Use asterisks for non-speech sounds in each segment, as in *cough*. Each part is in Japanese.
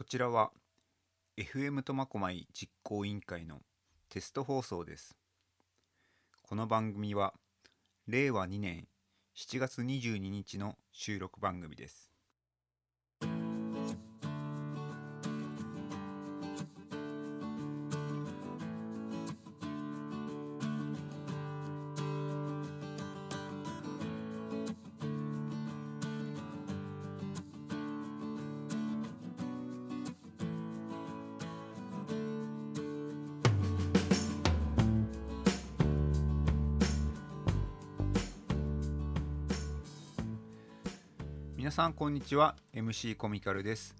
こちらは FM 苫小牧実行委員会のテスト放送です。この番組は令和2年7月22日の収録番組です。皆さんこんにちは。MC コミカルです。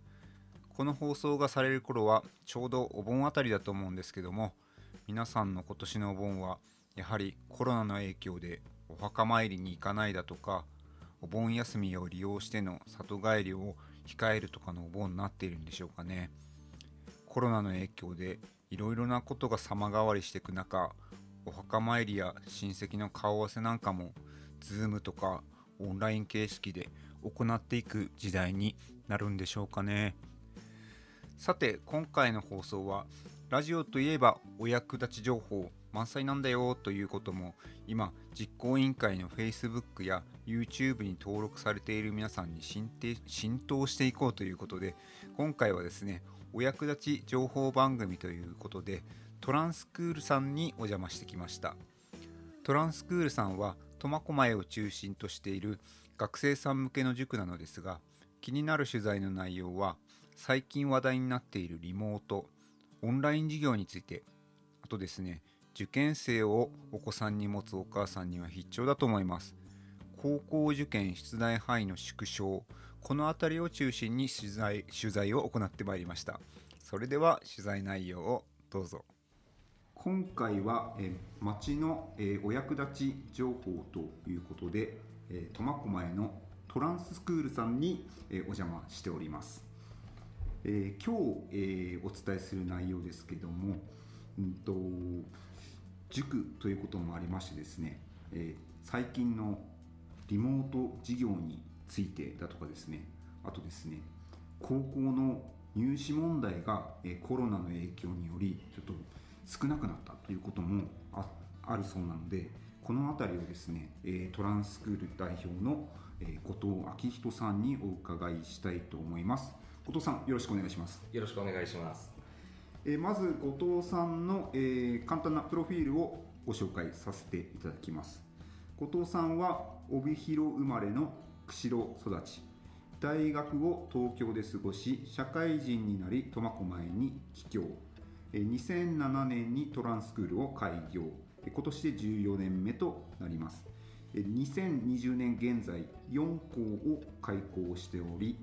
この放送がされる頃はちょうどお盆あたりだと思うんですけども皆さんの今年のお盆はやはりコロナの影響でお墓参りに行かないだとかお盆休みを利用しての里帰りを控えるとかのお盆になっているんでしょうかね。コロナの影響でいろいろなことが様変わりしていく中お墓参りや親戚の顔合わせなんかも Zoom とかオンライン形式で行っていく時代になるんでしょうかね。さて今回の放送はラジオといえばお役立ち情報満載なんだよということも今実行委員会の Facebook や YouTube に登録されている皆さんに浸て浸透していこうということで今回はですねお役立ち情報番組ということでトランスクールさんにお邪魔してきました。トランスクールさんは苫小牧を中心としている学生さん向けの塾なのですが気になる取材の内容は最近話題になっているリモートオンライン授業について。あとですね受験生をお子さんに持つお母さんには必聴だと思います。高校受験出題範囲の縮小この辺りを中心に取材取材を行ってまいりました。それでは取材内容をどうぞ。今回は、え町の、えお役立ち情報ということでえー苫小牧のトランススクールさんに、えーお邪魔しております、えー今日、えーお伝えする内容ですけども、うんと塾ということもありましてですね、えー最近のリモート授業についてだとかですねあとですね高校の入試問題が、えーコロナの影響によりちょっと少なくなったということもああるそうなのでこの辺りをですね、えートランスクール代表の、えー後藤昭人さんにお伺いしたいと思います。後藤さんよろしくお願いします。よろしくお願いします。えーまず後藤さんの、えー簡単なプロフィールをご紹介させていただきます。後藤さんは帯広生まれの釧路育ち。大学を東京で過ごし社会人になり苫小牧に帰郷。えー2007年にトランスクールを開業。えー今年で14年目となります。2020年現在4校を開校しており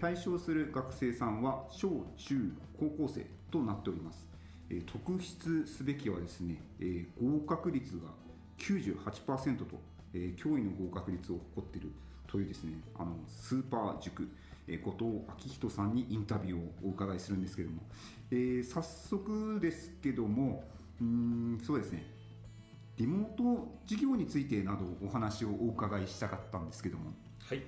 対象する学生さんは小中高校生となっております。特筆すべきはですね、合格率が98%と、驚異の合格率を誇っているというですねあのスーパー塾、後藤昭人さんにインタビューをお伺いするんですけども、えー早速ですけどもうんそうですね。リモート授業についてなどお話をお伺いしたかったんですけどもはい。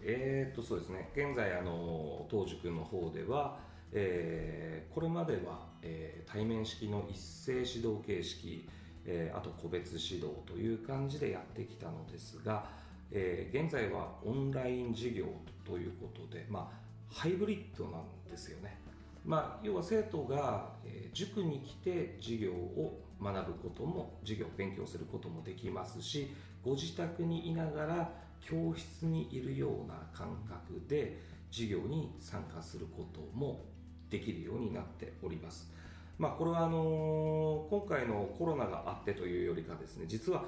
えー、とそうですね。現在あの当塾の方では、えーこれまでは、えー対面式の一斉指導形式、えーあと個別指導という感じでやってきたのですが、え現在はオンライン授業ということで、まあハイブリッドなんですよね。まあ、要は生徒が、え塾に来て授業を学ぶことも授業勉強することもできますしご自宅にいながら教室にいるような感覚で授業に参加することもできるようになっております。まあ、これはあのー今回のコロナがあってというよりかですね実は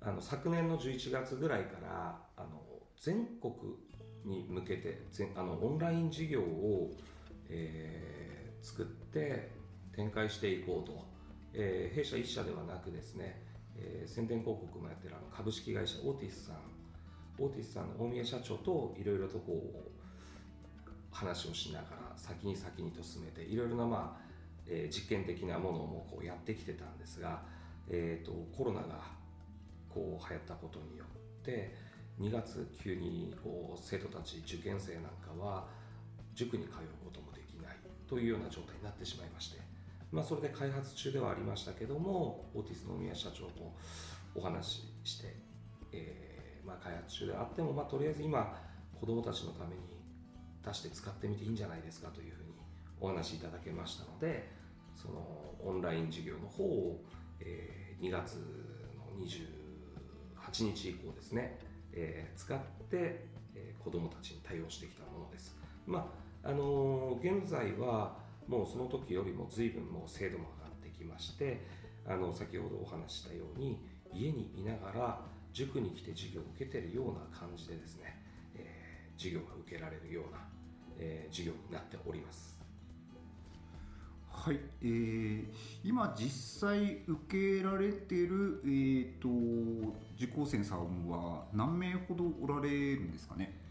あの昨年の11月ぐらいからあの全国に向けてあのオンライン授業を、えー作って展開していこうと、えー弊社1社ではなくですね、えー宣伝広告もやってるあの株式会社オーティスさんオーティスさんの大宮社長といろいろとこう話をしながら先に先にと進めていろいろな、まあえー実験的なものもこうやってきてたんですが、えー、とコロナがこう流行ったことによって2月急にこう生徒たち受験生なんかは塾に通うこというような状態になってしまいまして、まあ、それで開発中ではありましたけどもオーティスの宮社長もお話しして、えーまあ、開発中であっても、まあ、とりあえず今子どもたちのために出して使ってみていいんじゃないですかというふうにお話しいただけましたのでそのオンライン授業の方を、えー、2月の28日以降ですね、えー、使って、えー、子どもたちに対応してきたものです。まああのー、現在はもうその時よりも随分もう精度も上がってきましてあの先ほどお話ししたように家にいながら塾に来て授業を受けてるような感じでですね、えー、授業が受けられるような、えー、授業になっております。はい、えー、今実際受けられてる、えーと、受講生さんは何名ほどおられるんですかね？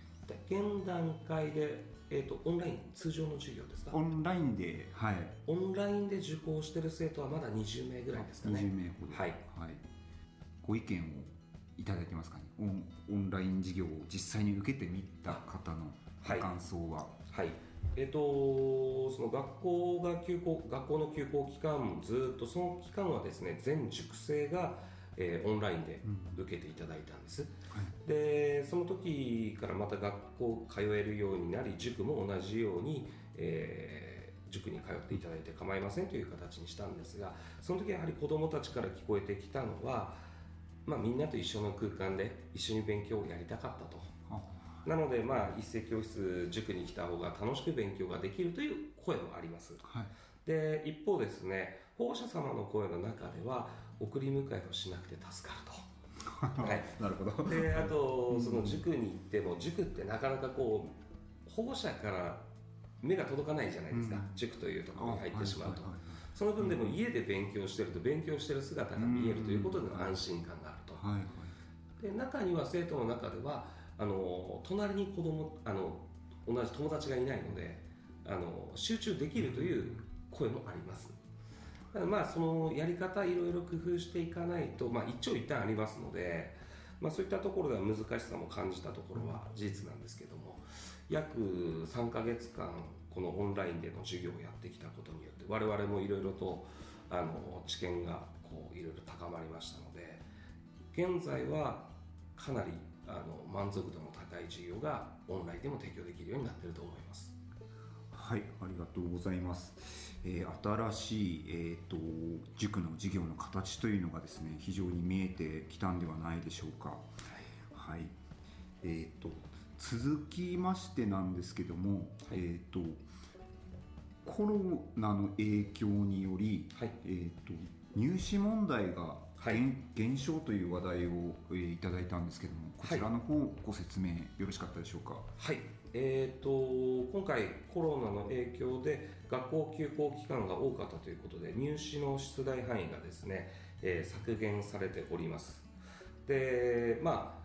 現段階でえーと、オンライン通常の授業ですか？オンラインではい。オンラインで受講してる生徒はまだ20名ぐらいですかね。20名ほど。はい、はい、ご意見をいただいてますかね？オンオンライン授業を実際に受けてみた方のご感想は？はい、はい、えっ、ー、とその学校が休校学校の休校期間ずっとその期間はですね全塾生がえー、オンラインで受けていただいたんです、うん。はい、でその時からまた学校通えるようになり塾も同じように、えー、塾に通っていただいて構いませんという形にしたんですがその時やはり子どもたちから聞こえてきたのは、まあ、みんなと一緒の空間で一緒に勉強をやりたかったと。なので、まあ、一斉教室塾に来た方が楽しく勉強ができるという声もあります、はい、で一方ですね保護者様の声の中では送り迎えをしなくて助かると。*laughs* はい、なるほど。であと *laughs* その塾に行っても塾ってなかなかこう保護者から目が届かないじゃないですか、うん、塾というところに入ってしまうと、その分でも家で勉強してると勉強してる姿が見えるということでの安心感があると、はいはい、で中には生徒の中ではあの隣に子供あの同じ友達がいないのであの集中できるという声もありますまあそのやり方いろいろ工夫していかないと、まあ、一長一短ありますので、まあ、そういったところでは難しさも感じたところは事実なんですけども約3か月間このオンラインでの授業をやってきたことによって我々もいろいろとあの知見がこういろいろ高まりましたので現在はかなりあの満足度の高い授業がオンラインでも提供できるようになっていると思います。はいありがとうございます。えー、新しい、えーと、塾の授業の形というのがですね非常に見えてきたんではないでしょうか。はい、はい、えーと、続きましてなんですけども、はい、えーと、コロナの影響により、はい、えー、と入試問題が減少という話題を、えー、いただいたんですけどもこちらの方、ご説明よろしかったでしょうか？はいえーと、今回コロナの影響で学校休校期間が多かったということで入試の出題範囲がですね、えー、削減されております。でまあ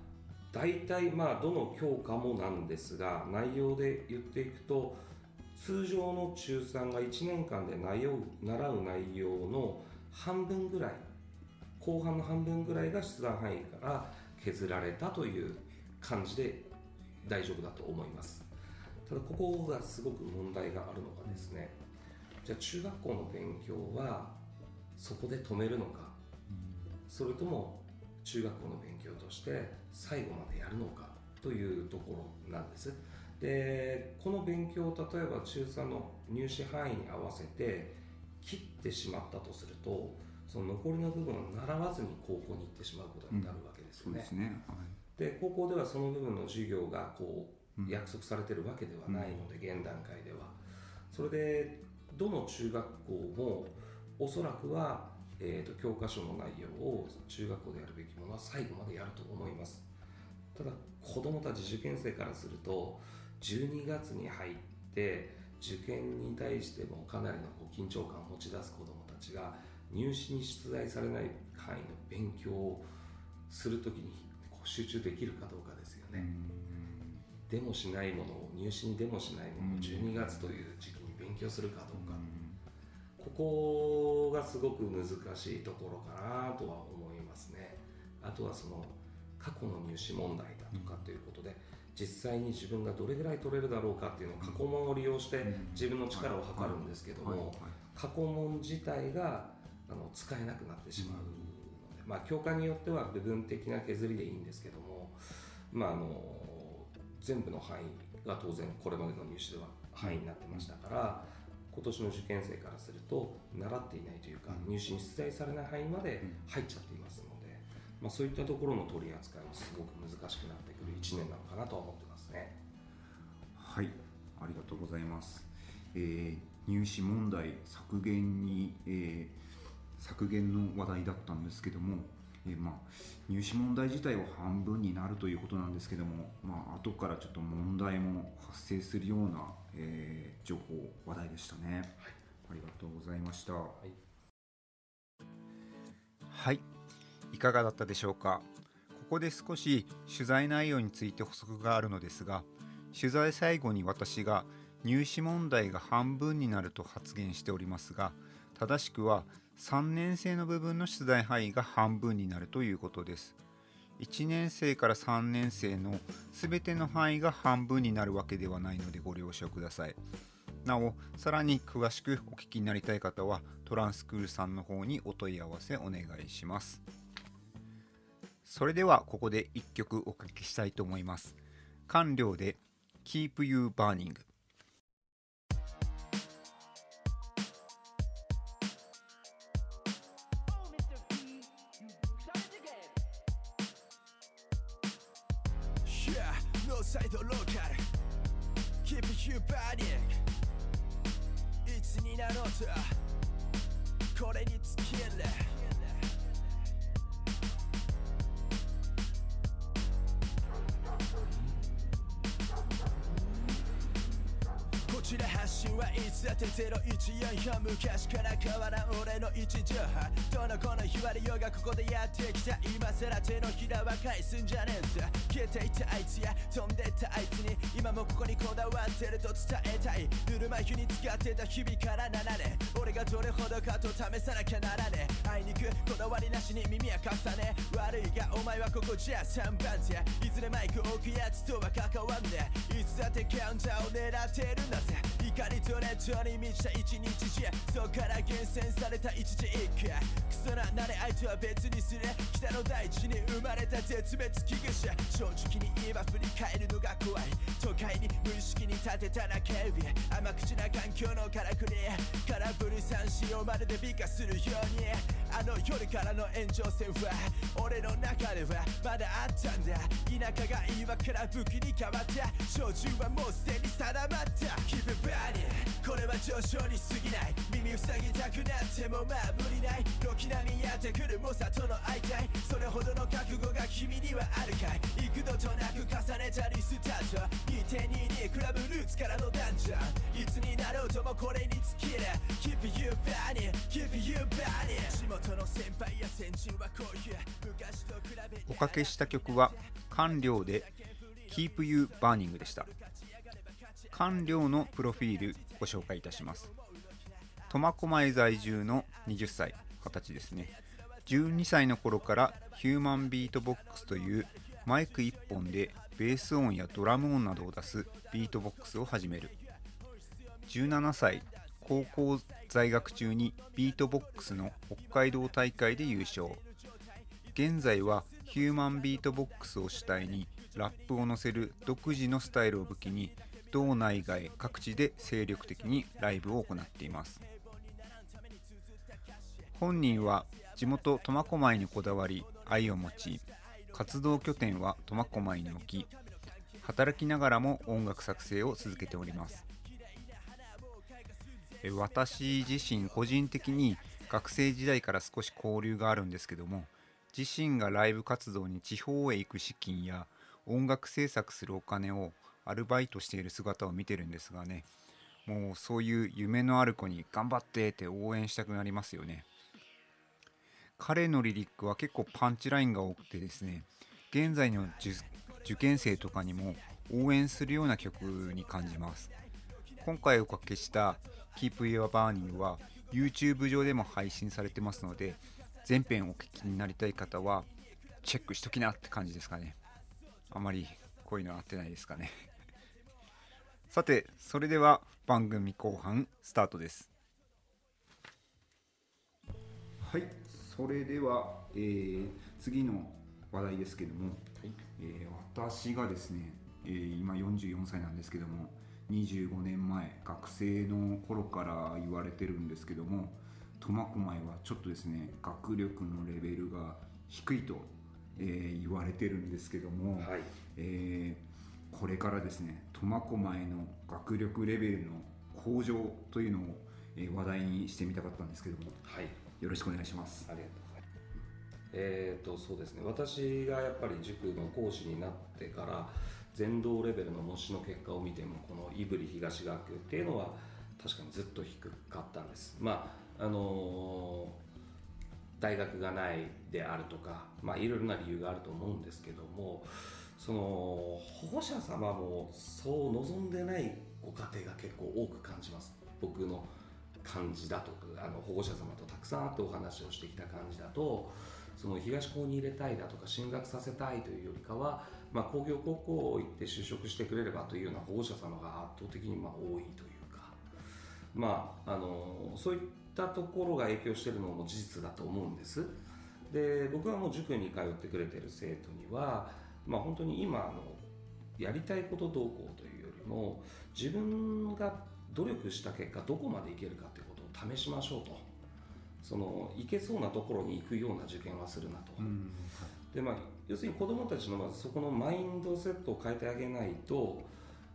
大体まあどの教科もなんですが内容で言っていくと通常の中3が1年間で習う習う内容の半分ぐらい後半の半分ぐらいが出題範囲から削られたという感じで大丈夫だと思います。ただここがすごく問題があるのがですねじゃあ中学校の勉強はそこで止めるのかそれとも中学校の勉強として最後までやるのかというところなんです。でこの勉強を例えば中3の入試範囲に合わせて切ってしまったとするとその残りの部分を習わずに高校に行ってしまうことになるわけですよね。うん、ね、はい、で高校ではその部分の授業がこう約束されてるわけではないので、現段階では。それでどの中学校もおそらくは、えーと、教科書の内容を中学校でやるべきものは最後までやると思います。ただ子どもたち受験生からすると12月に入って受験に対してもかなりのこう緊張感を持ち出す子どもたちが入試に出題されない範囲の勉強をするときに集中できるかどうかですよね。でもしないものを入試にでもしないものを12月という時期に勉強するかどうか。ここがすごく難しいところかなとは思いますね。あとはその過去の入試問題だとかということで実際に自分がどれぐらい取れるだろうかっていうのを過去問を利用して自分の力を測るんですけども過去問自体があの使えなくなってしまうまあ、教科によっては部分的な削りでいいんですけども、まあ、あの全部の範囲が当然これまでの入試では範囲になってましたから、今年の受験生からすると習っていないというか、入試に出題されない範囲まで入っちゃっていますので、まあ、そういったところの取り扱いもすごく難しくなってくる1年なのかなと思ってますね。はい。ありがとうございます、えー、入試問題削減に、えー、削減の話題だったんですけども、えー、まあ、入試問題自体は半分になるということなんですけども、まあ後からちょっと問題も発生するような、えー、情報話題でしたね、はい、ありがとうございました、はい、はい、いかがだったでしょうか。ここで少し取材内容について補足があるのですが取材最後に私が入試問題が半分になると発言しておりますが正しくは3年生の部分の出題範囲が半分になるということです。1年生から3年生の全ての範囲が半分になるわけではないのでご了承ください。なお、さらに詳しくお聞きになりたい方はトランスクールさんの方にお問い合わせお願いします。それではここで1曲おかけしたいと思います。完了で Keep You Burning ちら発信はいつだって014昔から変わらん俺の位置情報どの子の日割りよがここでやってきた今さら手のひらは返すんじゃねえさ消えていたあいつや飛んでったあいつに今もここにこだわってると伝えたいぬるま湯に使ってた日々から7年俺がどれほどかと試さなきゃならねえあいにくこだわりなしに耳は重ね悪いがお前はここじゃ3番手いずれマイク置くやつとは関わんねえいつだってカウンターを狙ってるんだぜ。怒りと熱情に満ちた一日中そこから厳選された一時一句。クソな慣れ相手は別にする。北の大地に生まれた絶滅危惧種正直に言えば振り返るのが怖い。都会に無意識に立てた中指甘口な環境のからくり空振り三振をまるで美化するように。あの夜からの炎上戦は俺の中ではまだあったんだ。田舎が岩から武器に変わった照準はもうすでに定まった気分にこれは上昇に過ぎない。耳塞ぎたくなってもまあ無理ない。軒並みやってくる猛者との相対。それほどの覚悟がが君にはあるかい？幾度となく重ねたリスタート。2.22クラブルーツからのダンジョンいつになろうともこれに尽きる Keep you burning Keep you burning. 地元の先輩や先人はこういう。昔と比べおかけした曲は官僚で Keep You Burning でした。官僚のプロフィールご紹介いたします。苫小牧在住の20歳20歳ですね。12歳の頃からヒューマンビートボックスというマイク1本でベース音やドラム音などを出すビートボックスを始める。17歳高校在学中にビートボックスの北海道大会で優勝。現在はヒューマンビートボックスを主体にラップを乗せる独自のスタイルを武器に道内外各地で精力的にライブを行っています。本人は地元苫小牧にこだわり愛を持ち活動拠点は苫小牧に置き働きながらも音楽作成を続けております。私自身個人的に学生時代から少し交流があるんですけども自身がライブ活動に地方へ行く資金や音楽制作するお金をアルバイトしている姿を見てるんですがねもうそういう夢のある子に頑張ってって応援したくなりますよね。彼のリリックは結構パンチラインが多くてですね現在の受験生とかにも応援するような曲に感じます。今回おかけした Keep Your Burning は YouTube 上でも配信されてますので全編お聞きになりたい方はチェックしときなって感じですかね。あまりこういうの合ってないですかね。*laughs* さてそれでは番組後半スタートです。はい。それでは、えー、次の話題ですけども、はい、えー、私がですね、えー、今44歳なんですけども25年前学生の頃から言われてるんですけども苫小牧はちょっとですね学力のレベルが低いと、えー、言われてるんですけども、はい、えー、これからですね苫小牧の学力レベルの向上というのを、えー、話題にしてみたかったんですけども、はい、よろしくお願いします。ありがとうえーとそうですね、私がやっぱり塾の講師になってから全道レベルの模試の結果を見てもこの胆振東学っていうのは確かにずっと低かったんです。まああのー、大学がないであるとか、まあ、いろいろな理由があると思うんですけどもその保護者様もそう望んでないご家庭が結構多く感じます僕の感じだとかあの保護者様とたくさん会ってお話をしてきた感じだとその東高に入れたいだとか進学させたいというよりかは、まあ、工業高校行って就職してくれればというような保護者様が圧倒的にまあ多いというか、まあ、あのそういったところが影響しているのも事実だと思うんです。で僕はもう塾に通ってくれてる生徒には、まあ、本当に今のやりたいことどうこうというよりも自分が努力した結果どこまでいけるかということを試しましょうと。その行けそうなところに行くような受験はするなと、うん、でまあ、要するに子どもたちのまずそこのマインドセットを変えてあげないと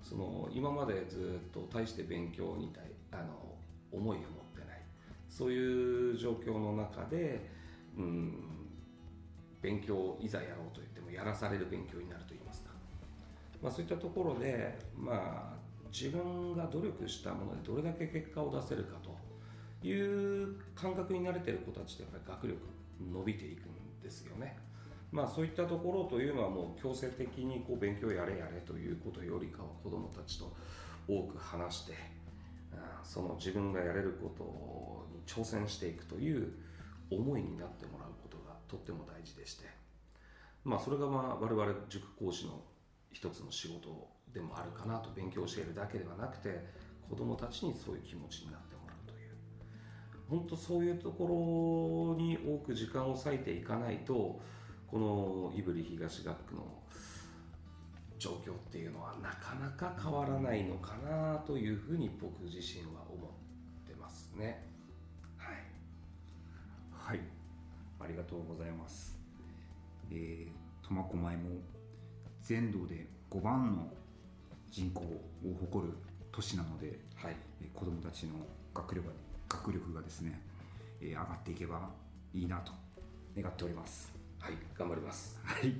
その今までずっと大して勉強に対あの思いを持ってない。そういう状況の中で、うん、勉強いざやろうと言ってもやらされる勉強になるといいますか、まあ、そういったところで、まあ、自分が努力したものでどれだけ結果を出せるかという感覚に慣れてる子たちってやっぱり学力伸びていくんですよね。まあそういったところというのはもう強制的にこう勉強やれやれということよりかは子どもたちと多く話してその自分がやれることに挑戦していくという思いになってもらうことがとっても大事でしてまあそれがまあ我々塾講師の一つの仕事でもあるかなと勉強しているだけではなくて子どもたちにそういう気持ちになってもらうという。本当そういうところに多く時間を割いていかないとこの胆振東学区の状況っていうのはなかなか変わらないのかなというふうに僕自身は思ってますね。はい。はい。ありがとうございます。え、苫小牧も全道で5番の人口を誇る都市なので、はい、子どもたちの学力が学力がですね、えー、上がっていけばいいなと願っております。はい。頑張ります。はい。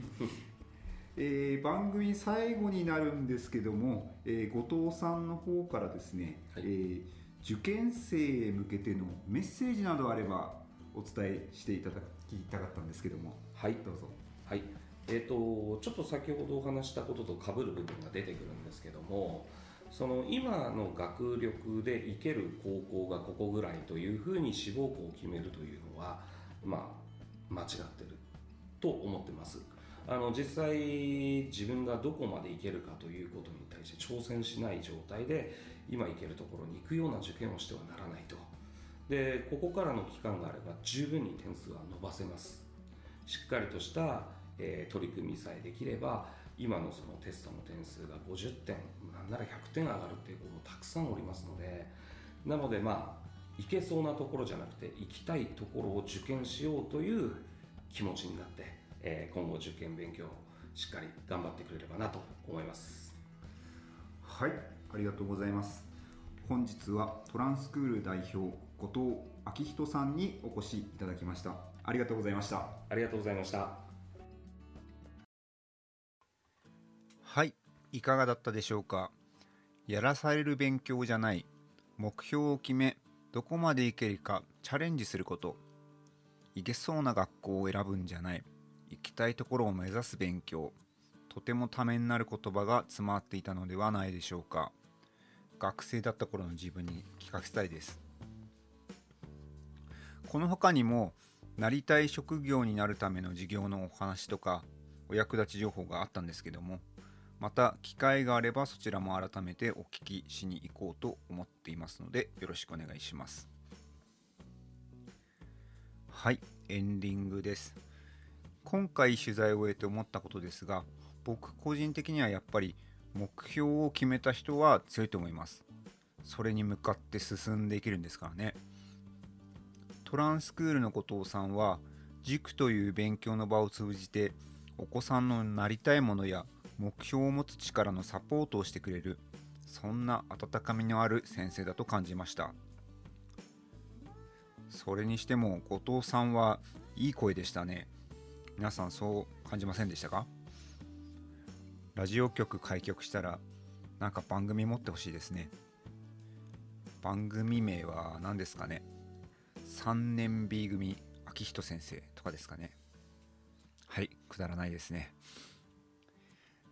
*laughs* えー、番組最後になるんですけども、えー、後藤さんの方からですね、はい、えー、受験生へ向けてのメッセージなどあればお伝えしていただきたかったんですけどもはい。どうぞ。はいえーと、ちょっと先ほどお話したこととかぶる部分が出てくるんですけどもその今の学力で行ける高校がここぐらいというふうに志望校を決めるというのはまあ間違ってると思ってます。あの実際自分がどこまで行けるかということに対して挑戦しない状態で今行けるところに行くような受験をしてはならないと。でここからの期間があれば十分に点数は伸ばせます。しっかりとした、えー、取り組みさえできれば今のそのテストの点数が50点なんなら100点上がるっていう子もたくさんおりますのでなのでまあ行けそうなところじゃなくて行きたいところを受験しようという気持ちになって、えー、今後受験勉強しっかり頑張ってくれればなと思います。はいありがとうございます。本日はトランスクール代表後藤昭人さんにお越しいただきました。ありがとうございました。ありがとうございましたいかがだったでしょうか？やらされる勉強じゃない。目標を決めどこまでいけるかチャレンジすること。行けそうな学校を選ぶんじゃない。行きたいところを目指す勉強。とてもためになる言葉が詰まっていたのではないでしょうか。学生だった頃の自分に聞かせたいです。この他にもなりたい職業になるための授業のお話とかお役立ち情報があったんですけどもまた機会があればそちらも改めてお聞きしに行こうと思っていますのでよろしくお願いします。はいエンディングです。今回取材を終えて思ったことですが僕個人的にはやっぱり目標を決めた人は強いと思います。それに向かって進んでいけるんですからね。トランスクールの後藤さんは塾という勉強の場を通じてお子さんのなりたいものや目標を持つ力のサポートをしてくれるそんな温かみのある先生だと感じました。それにしても後藤さんはいい声でしたね。皆さんそう感じませんでしたか？ラジオ局開局したらなんか番組持ってほしいですね。番組名は何ですかね？3年 B 組秋人先生とかですかね。はいくだらないですね。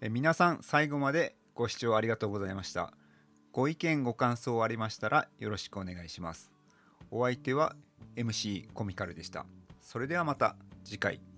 え皆さん最後までご視聴ありがとうございました。ご意見ご感想ありましたらよろしくお願いします。お相手は MC コミカルでした。それではまた次回。